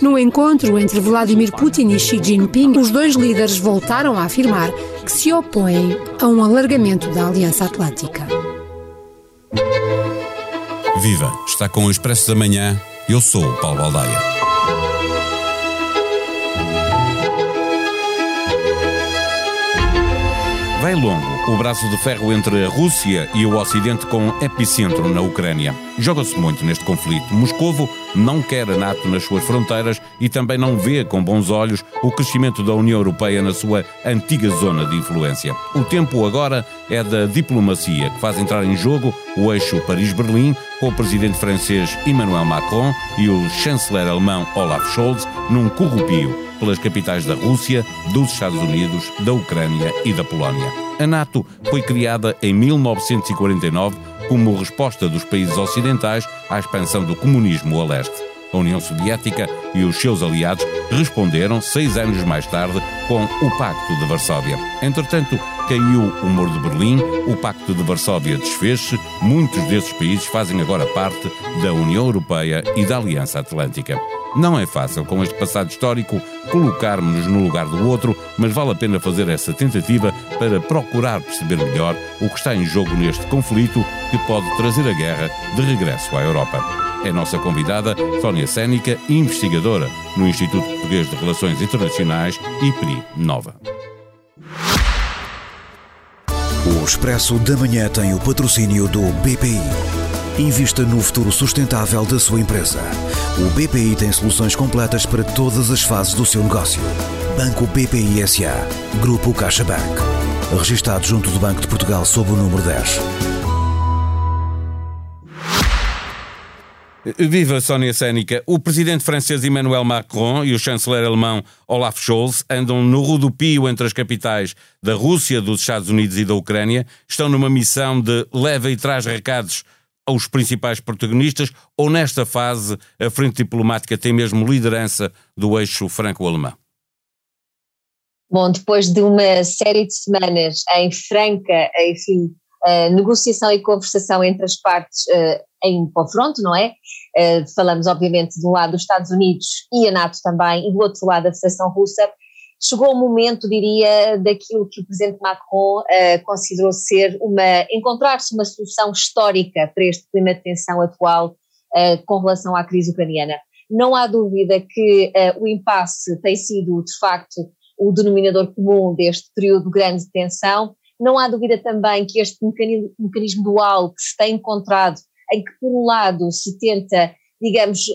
No encontro entre Vladimir Putin e Xi Jinping, os dois líderes voltaram a afirmar que se opõem a um alargamento da Aliança Atlântica. Viva! Está com o Expresso da Manhã. Eu sou o Paulo Baldaia. Vai longo o braço de ferro entre a Rússia e o Ocidente com epicentro na Ucrânia. Joga-se muito neste conflito. Moscovo não quer a NATO nas suas fronteiras e também não vê com bons olhos o crescimento da União Europeia na sua antiga zona de influência. O tempo agora é da diplomacia, que faz entrar em jogo o eixo Paris-Berlim, com o presidente francês Emmanuel Macron e o chanceler alemão Olaf Scholz num corrupio pelas capitais da Rússia, dos Estados Unidos, da Ucrânia e da Polónia. A NATO foi criada em 1949 como resposta dos países ocidentais à expansão do comunismo a leste. A União Soviética e os seus aliados responderam seis anos mais tarde com o Pacto de Varsóvia. Entretanto, caiu o Muro de Berlim, o Pacto de Varsóvia desfez-se, muitos desses países fazem agora parte da União Europeia e da Aliança Atlântica. Não é fácil, com este passado histórico, colocarmos-nos no lugar do outro, mas vale a pena fazer essa tentativa para procurar perceber melhor o que está em jogo neste conflito que pode trazer a guerra de regresso à Europa. É nossa convidada Sónia Sénica, investigadora no Instituto Português de Relações Internacionais, IPRI Nova. O Expresso da Manhã tem o patrocínio do BPI. Invista no futuro sustentável da sua empresa. O BPI tem soluções completas para todas as fases do seu negócio. Banco BPI SA. Grupo CaixaBank. Registado junto do Banco de Portugal sob o número 10. Viva Sónia Sénica. O presidente francês Emmanuel Macron e o chanceler alemão Olaf Scholz andam no rodopio entre as capitais da Rússia, dos Estados Unidos e da Ucrânia. Estão numa missão de leva e traz recados aos principais protagonistas ou nesta fase a frente diplomática tem mesmo liderança do eixo franco-alemão? Bom, depois de uma série de semanas em franca, enfim, uh, negociação e conversação entre as partes uh, em confronto, não é? Uh, falamos, obviamente, de um lado dos Estados Unidos e a NATO também, e do outro lado a Federação Russa chegou o momento, diria, daquilo que o presidente Macron uh, considerou ser uma encontrar-se uma solução histórica para este clima de tensão atual uh, com relação à crise ucraniana. Não há dúvida que uh, o impasse tem sido, de facto, o denominador comum deste período de grande tensão. Não há dúvida também que este mecanismo, mecanismo dual que se tem encontrado, em que, por um lado, se tenta digamos,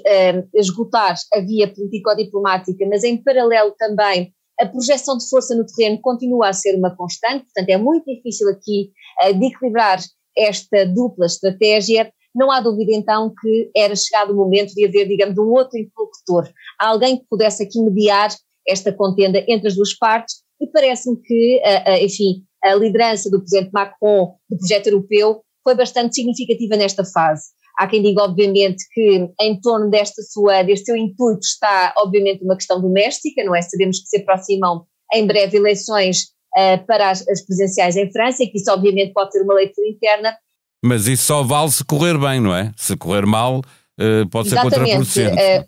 esgotar a via político-diplomática, mas em paralelo também a projeção de força no terreno continua a ser uma constante, portanto é muito difícil aqui uh, de equilibrar esta dupla estratégia. Não há dúvida então que era chegado o momento de haver, digamos, um outro interlocutor, alguém que pudesse aqui mediar esta contenda entre as duas partes e parece-me que, uh, uh, enfim, a liderança do presidente Macron do projeto europeu foi bastante significativa nesta fase. Há quem diga, obviamente, que em torno desta sua, deste seu intuito está, obviamente, uma questão doméstica, não é? Sabemos que se aproximam em breve eleições uh, para as, as presenciais em França e que isso, obviamente, pode ter uma leitura interna. Mas isso só vale se correr bem, não é? Se correr mal, uh, pode ser contraproducente. Uh,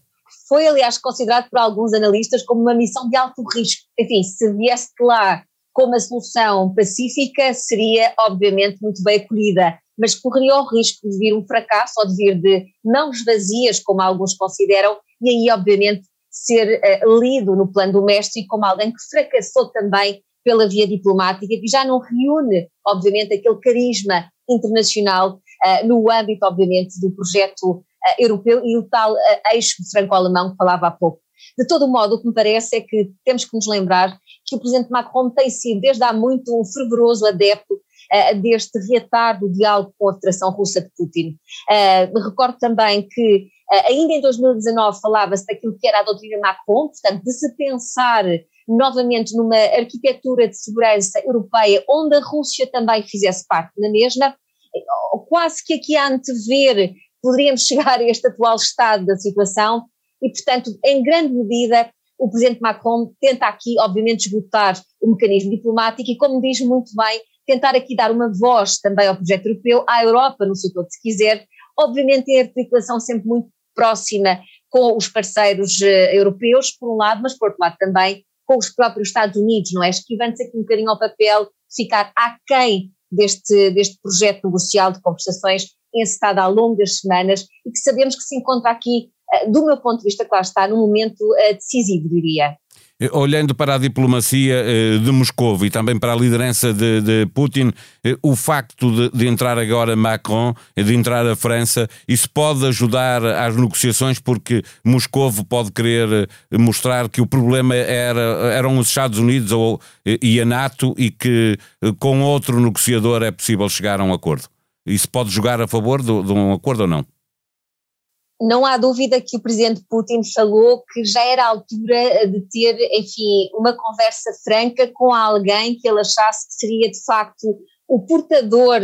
foi, aliás, considerado por alguns analistas como uma missão de alto risco. Enfim, se viesse de lá como a solução pacífica, seria, obviamente, muito bem acolhida mas correria o risco de vir um fracasso ou de vir de mãos vazias, como alguns consideram, e aí, obviamente, ser uh, lido no plano doméstico como alguém que fracassou também pela via diplomática, que já não reúne, obviamente, aquele carisma internacional uh, no âmbito, obviamente, do projeto uh, europeu e o tal eixo franco-alemão que falava há pouco. De todo modo, o que me parece é que temos que nos lembrar que o presidente Macron tem sido, desde há muito, um fervoroso adepto deste reatar do diálogo com a Federação Russa de Putin. Me recordo também que ainda em 2019 falava-se daquilo que era a doutrina Macron, portanto, de se pensar novamente numa arquitetura de segurança europeia onde a Rússia também fizesse parte na mesma, quase que aqui a antever poderíamos chegar a este atual estado da situação e, portanto, em grande medida, o presidente Macron tenta aqui, obviamente, esgotar o mecanismo diplomático e, como diz muito bem, tentar aqui dar uma voz também ao projeto europeu, à Europa no seu todo, se quiser, obviamente em articulação sempre muito próxima com os parceiros europeus, por um lado, mas por outro lado também com os próprios Estados Unidos, não é? Esquivando-se aqui um bocadinho ao papel ficar aquém deste, deste projeto negocial de conversações encetado ao longo das semanas e que sabemos que se encontra aqui, do meu ponto de vista, claro está, num momento decisivo, diria. Eh, olhando para a diplomacia eh, de Moscou e também para a liderança de, de Putin, eh, o facto de, de, entrar agora Macron, de entrar a França, isso pode ajudar às negociações porque Moscou pode querer mostrar que o problema era, eram os Estados Unidos ou, e a NATO e que com outro negociador é possível chegar a um acordo. Isso pode jogar a favor de, de um acordo ou não? Não há dúvida que o presidente Putin falou que já era a altura de ter, enfim, uma conversa franca com alguém que ele achasse que seria de facto o portador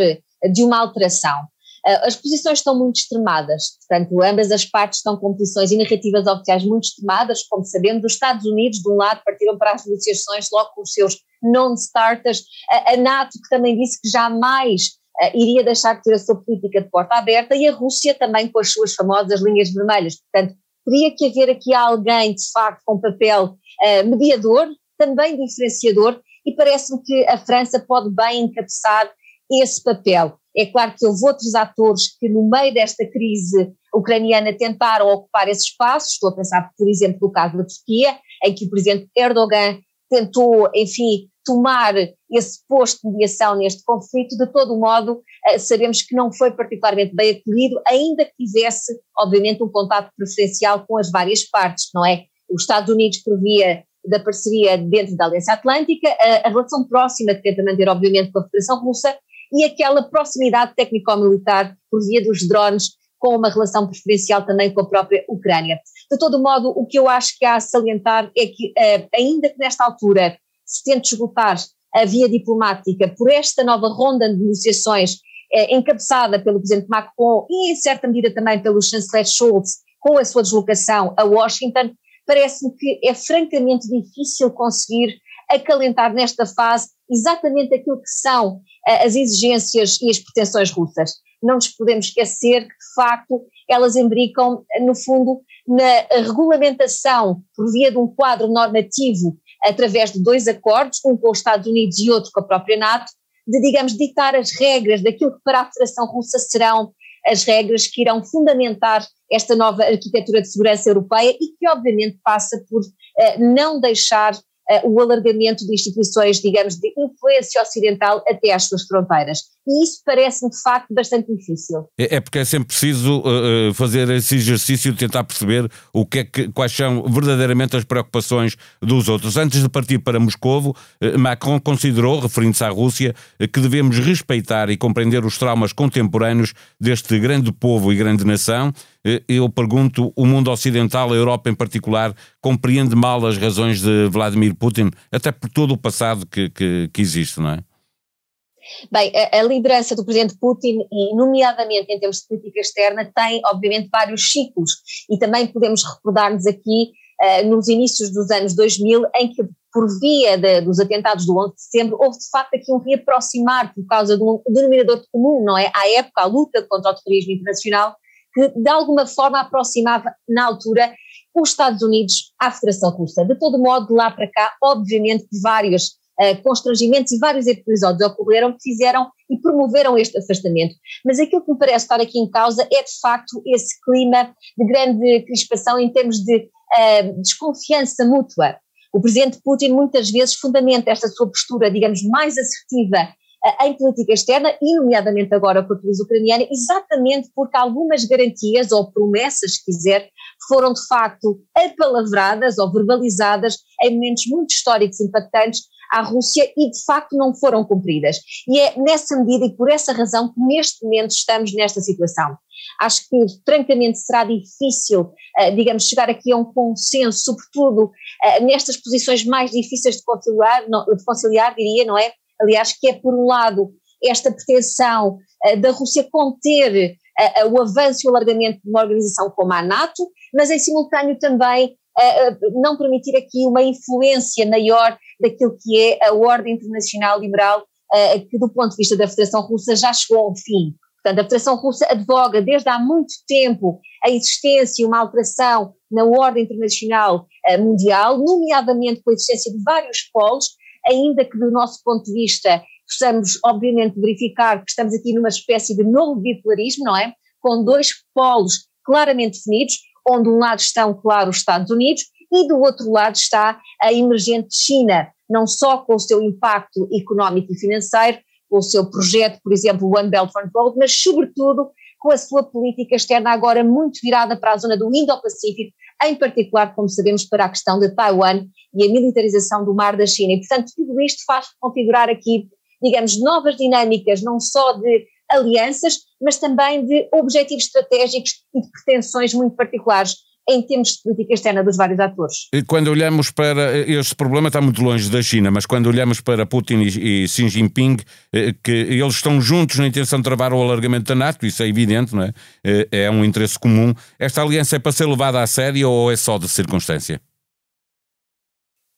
de uma alteração. Ah, as posições estão muito extremadas, portanto, ambas as partes estão com posições e narrativas oficiais muito extremadas, como sabemos, os Estados Unidos, de um lado, partiram para as negociações logo com os seus non-starters, a NATO, que também disse que jamais iria deixar de ter a sua política de porta aberta e a Rússia também com as suas famosas linhas vermelhas. Portanto, teria que haver aqui alguém, de facto, com papel uh, mediador, também diferenciador, e parece-me que a França pode bem encabeçar esse papel. É claro que houve outros atores que, no meio desta crise ucraniana, tentaram ocupar esse espaço. Estou a pensar, por exemplo, no caso da Turquia, em que o presidente Erdogan tentou, enfim, tomar esse posto de mediação neste conflito, de todo modo, eh, sabemos que não foi particularmente bem acolhido, ainda que tivesse, obviamente, um contato preferencial com as várias partes, não é? Os Estados Unidos por via da parceria dentro da Aliança Atlântica, a, a relação próxima que tenta manter, obviamente, com a Federação Russa e aquela proximidade técnico-militar por via dos drones, com uma relação preferencial também com a própria Ucrânia. De todo modo, o que eu acho que há a salientar é que, eh, ainda que nesta altura se tente esgotar a via diplomática por esta nova ronda de negociações eh, encabeçada pelo Presidente Macron e, em certa medida, também pelo chanceler Schultz, com a sua deslocação a Washington, parece-me que é francamente difícil conseguir acalentar nesta fase exatamente aquilo que são eh, as exigências e as pretensões russas. Não nos podemos esquecer que, de facto, elas imbricam, no fundo, na regulamentação por via de um quadro normativo através de dois acordos, um com os Estados Unidos e outro com a própria NATO, de, digamos, ditar as regras daquilo que para a Federação Russa serão as regras que irão fundamentar esta nova arquitetura de segurança europeia e que, obviamente, passa por uh, não deixar uh, o alargamento de instituições, digamos, de influência ocidental até às suas fronteiras. E isso parece-me, de facto, bastante difícil. É, é porque é sempre preciso uh, fazer esse exercício de tentar perceber o que é que, quais são verdadeiramente as preocupações dos outros. Antes de partir para Moscovo, uh, Macron considerou, referindo-se à Rússia, que devemos respeitar e compreender os traumas contemporâneos deste grande povo e grande nação. Eu pergunto, o mundo ocidental, a Europa em particular, compreende mal as razões de Vladimir Putin, até por todo o passado que, que, que existe, não é? Bem, a, a, liderança do presidente Putin, e nomeadamente em termos de política externa, tem obviamente vários ciclos e também podemos recordar-nos aqui uh, nos inícios dos anos 2000 em que por via de, dos atentados do 11 de setembro, houve de facto aqui um reaproximar por causa de um denominador comum, não é? À época, a luta contra o terrorismo internacional, que de alguma forma aproximava, na altura, os Estados Unidos à Federação Russa. De todo modo, de lá para cá, obviamente, vários uh, constrangimentos e vários episódios ocorreram que fizeram e promoveram este afastamento. Mas aquilo que me parece estar aqui em causa é de facto esse clima de grande crispação em termos de uh, desconfiança mútua. O presidente Putin muitas vezes fundamenta esta sua postura, digamos, mais assertiva em política externa, e nomeadamente agora com a crise ucraniana, exatamente porque algumas garantias ou promessas, se quiser, foram de facto apalavradas ou verbalizadas em momentos muito históricos e impactantes à Rússia e de facto não foram cumpridas. E é nessa medida e por essa razão que neste momento estamos nesta situação. Acho que francamente será difícil, uh, digamos, chegar aqui a um consenso, sobretudo uh, nestas posições mais difíceis de conciliar, de conciliar, diria, não é? Aliás, que é por um lado esta pretensão uh, da Rússia conter o avanço e o alargamento de uma organização como a NATO, mas em simultâneo também não permitir aqui uma influência maior daquilo que é a ordem internacional liberal, uh, que do ponto de vista da Federação Russa já chegou ao fim. Portanto, a Federação Russa advoga desde há muito tempo a existência e uma alteração na ordem internacional uh, mundial, nomeadamente com a existência de vários polos, ainda que do nosso ponto de vista possamos, obviamente, verificar que estamos aqui numa espécie de novo bipolarismo, não é? Com dois polos claramente definidos, onde um lado estão, claro, os Estados Unidos e do outro lado está a emergente China, não só com o seu impacto económico e financeiro, com o seu projeto, por exemplo, One Belt One Road, mas sobretudo com a sua política externa agora muito virada para a zona do Indo-Pacífico, em particular, como sabemos, para a questão de Taiwan e a militarização do mar da China. E, portanto, tudo isto faz configurar aqui, digamos, novas dinâmicas, não só de alianças, mas também de objetivos estratégicos e de pretensões muito particulares em termos de política externa dos vários atores. Quando olhamos para. Este problema está muito longe da China, mas quando olhamos para Putin e, Xi Jinping, eh, que eles estão juntos na intenção de travar o alargamento da NATO, isso é evidente, não é? Eh, é um interesse comum. Esta aliança é para ser levada a sério ou é só de circunstância?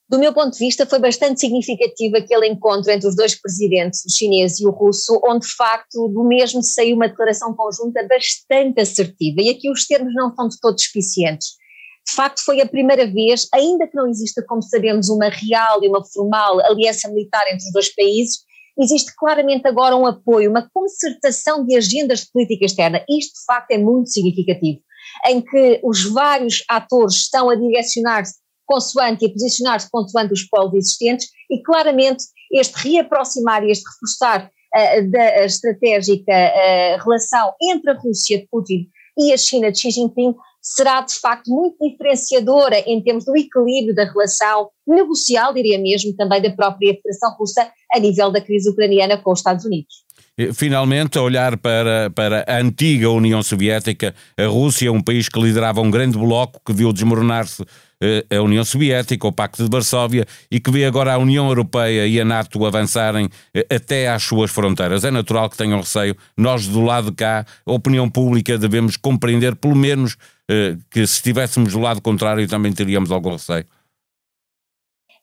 Do meu ponto de vista, foi bastante significativo aquele encontro entre os dois presidentes, o chinês e o russo, onde de facto do mesmo saiu uma declaração conjunta bastante assertiva. E aqui os termos não são de todos suficientes. De facto, foi a primeira vez, ainda que não exista, como sabemos, uma real e uma formal aliança militar entre os dois países, existe claramente agora um apoio, uma concertação de agendas de política externa. Isto, de facto, é muito significativo, em que os vários atores estão a direcionar-se consoante e posicionar-se consoante os polos existentes e claramente este reaproximar e este reforçar uh, da estratégica uh, relação entre a Rússia de Putin e a China de Xi Jinping será de facto muito diferenciadora em termos do equilíbrio da relação negocial, diria mesmo, também da própria Federação Russa a nível da crise ucraniana com os Estados Unidos. Finalmente, a olhar para, para a antiga União Soviética, a Rússia um país que liderava um grande bloco que viu desmoronar-se eh, a União Soviética, o Pacto de Varsóvia, e que vê agora a União Europeia e a NATO avançarem eh, até às suas fronteiras. É natural que tenham receio. Nós, do lado de cá, a opinião pública, devemos compreender, pelo menos, eh, que se estivéssemos do lado contrário também teríamos algum receio.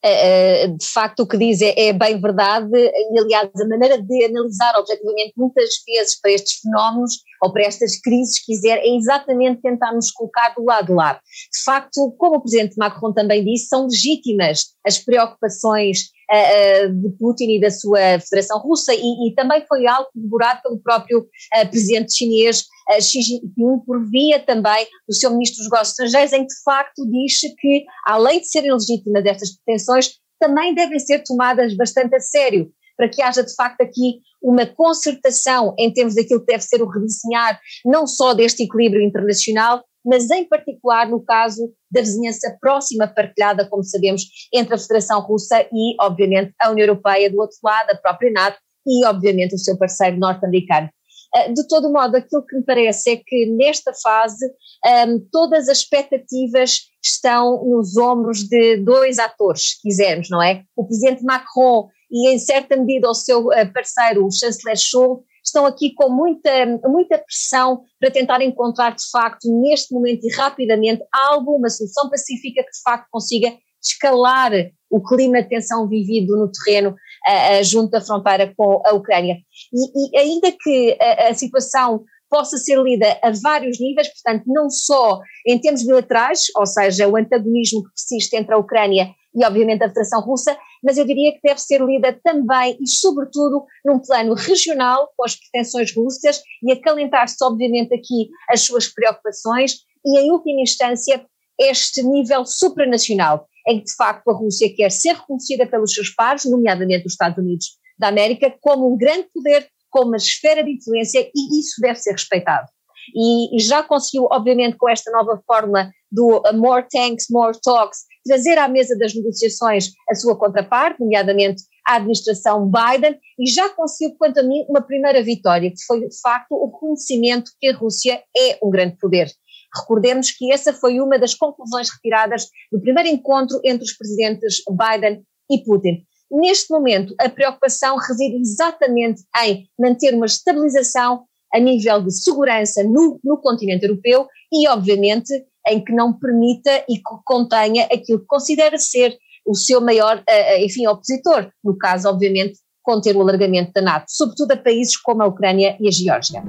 Eh, eh, de facto o que diz é, é, bem verdade, e aliás a maneira de analisar objetivamente muitas vezes para estes fenómenos ou para estas crises, quiser, é exatamente tentar nos colocar do lado de lá. De facto, como o Presidente Macron também disse, são legítimas as preocupações uh, de Putin e da sua Federação Russa, e, e também foi algo corroborado pelo próprio uh, Presidente chinês uh, Xi Jinping, por via também do seu Ministro dos Negócios Estrangeiros, em que de facto diz que, além de serem legítimas estas pretensões, também devem ser tomadas bastante a sério, para que haja de facto aqui uma concertação em termos daquilo que deve ser o redesenhar não só deste equilíbrio internacional, mas em particular no caso da vizinhança próxima partilhada, como sabemos, entre a Federação Russa e, obviamente, a União Europeia do outro lado, a própria NATO e, obviamente, o seu parceiro norte-americano. Ah, de todo modo, aquilo que me parece é que nesta fase um, todas as expectativas estão nos ombros de dois atores, se quisermos, não é? O presidente Macron e, em certa medida, o seu ah, parceiro, o chanceler Scholz, estão aqui com muita, muita pressão para tentar encontrar, de facto, neste momento e rapidamente, algo, uma solução pacífica que, de facto, consiga escalar o clima de tensão vivido no terreno junto da fronteira com a Ucrânia. E, e ainda que a, a, situação possa ser lida a vários níveis, portanto, não só em termos bilaterais, ou seja, o antagonismo que persiste entre a Ucrânia e, obviamente, a Federação Russa, mas eu diria que deve ser lida também e, sobretudo, num plano regional, com as pretensões russas e acalentar-se, obviamente, aqui as suas preocupações e, em última instância, este nível supranacional, em que, de facto, a Rússia quer ser reconhecida pelos seus pares, nomeadamente os Estados Unidos da América, como um grande poder, como uma esfera de influência e isso deve ser respeitado. E, já conseguiu, obviamente, com esta nova fórmula do uh, More Tanks, More Talks, trazer à mesa das negociações a sua contraparte, nomeadamente a administração Biden, e já conseguiu, quanto a mim, uma primeira vitória, que foi de facto o reconhecimento que a Rússia é um grande poder. Recordemos que essa foi uma das conclusões retiradas do primeiro encontro entre os presidentes Biden e Putin. Neste momento, a preocupação reside exatamente em manter uma estabilização a nível de segurança no, no continente europeu e, obviamente, em que não permita e que contenha aquilo que considera ser o seu maior, eh, eh, enfim, opositor, no caso, obviamente, conter o alargamento da NATO, sobretudo a países como a Ucrânia e a Geórgia.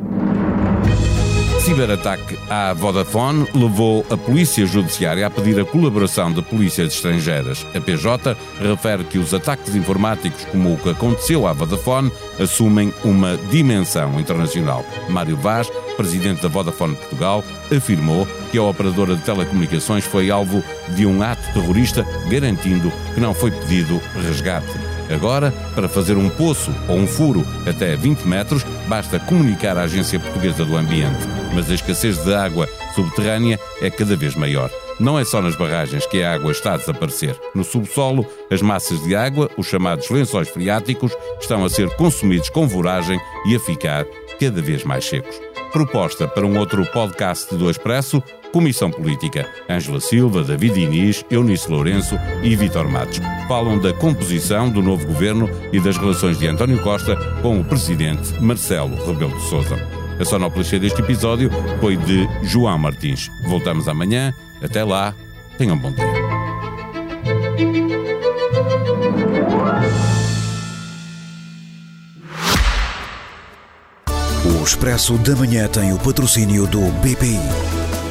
Ciberataque à Vodafone levou a Polícia Judiciária a pedir a colaboração de polícias estrangeiras. A PJ refere que os ataques informáticos, como o que aconteceu à Vodafone, assumem uma dimensão internacional. Mário Vaz, presidente da Vodafone Portugal, afirmou que a operadora de telecomunicações foi alvo de um ato terrorista, garantindo que não foi pedido resgate. Agora, para fazer um poço ou um furo até 20 metros, basta comunicar à Agência Portuguesa do Ambiente. Mas a escassez de água subterrânea é cada vez maior. Não é só nas barragens que a água está a desaparecer. No subsolo, as massas de água, os chamados lençóis freáticos, estão a ser consumidos com voragem e a ficar cada vez mais secos. Proposta para um outro podcast do Expresso, Comissão Política. Ângela Silva, David Inês, Eunice Lourenço e Vitor Matos falam da composição do novo governo e das relações de António Costa com o presidente Marcelo Rebelo de Sousa. A sonoplastia deste episódio foi de João Martins. Voltamos amanhã. Até lá. Tenham um bom dia. O Expresso da Manhã tem o patrocínio do BPI.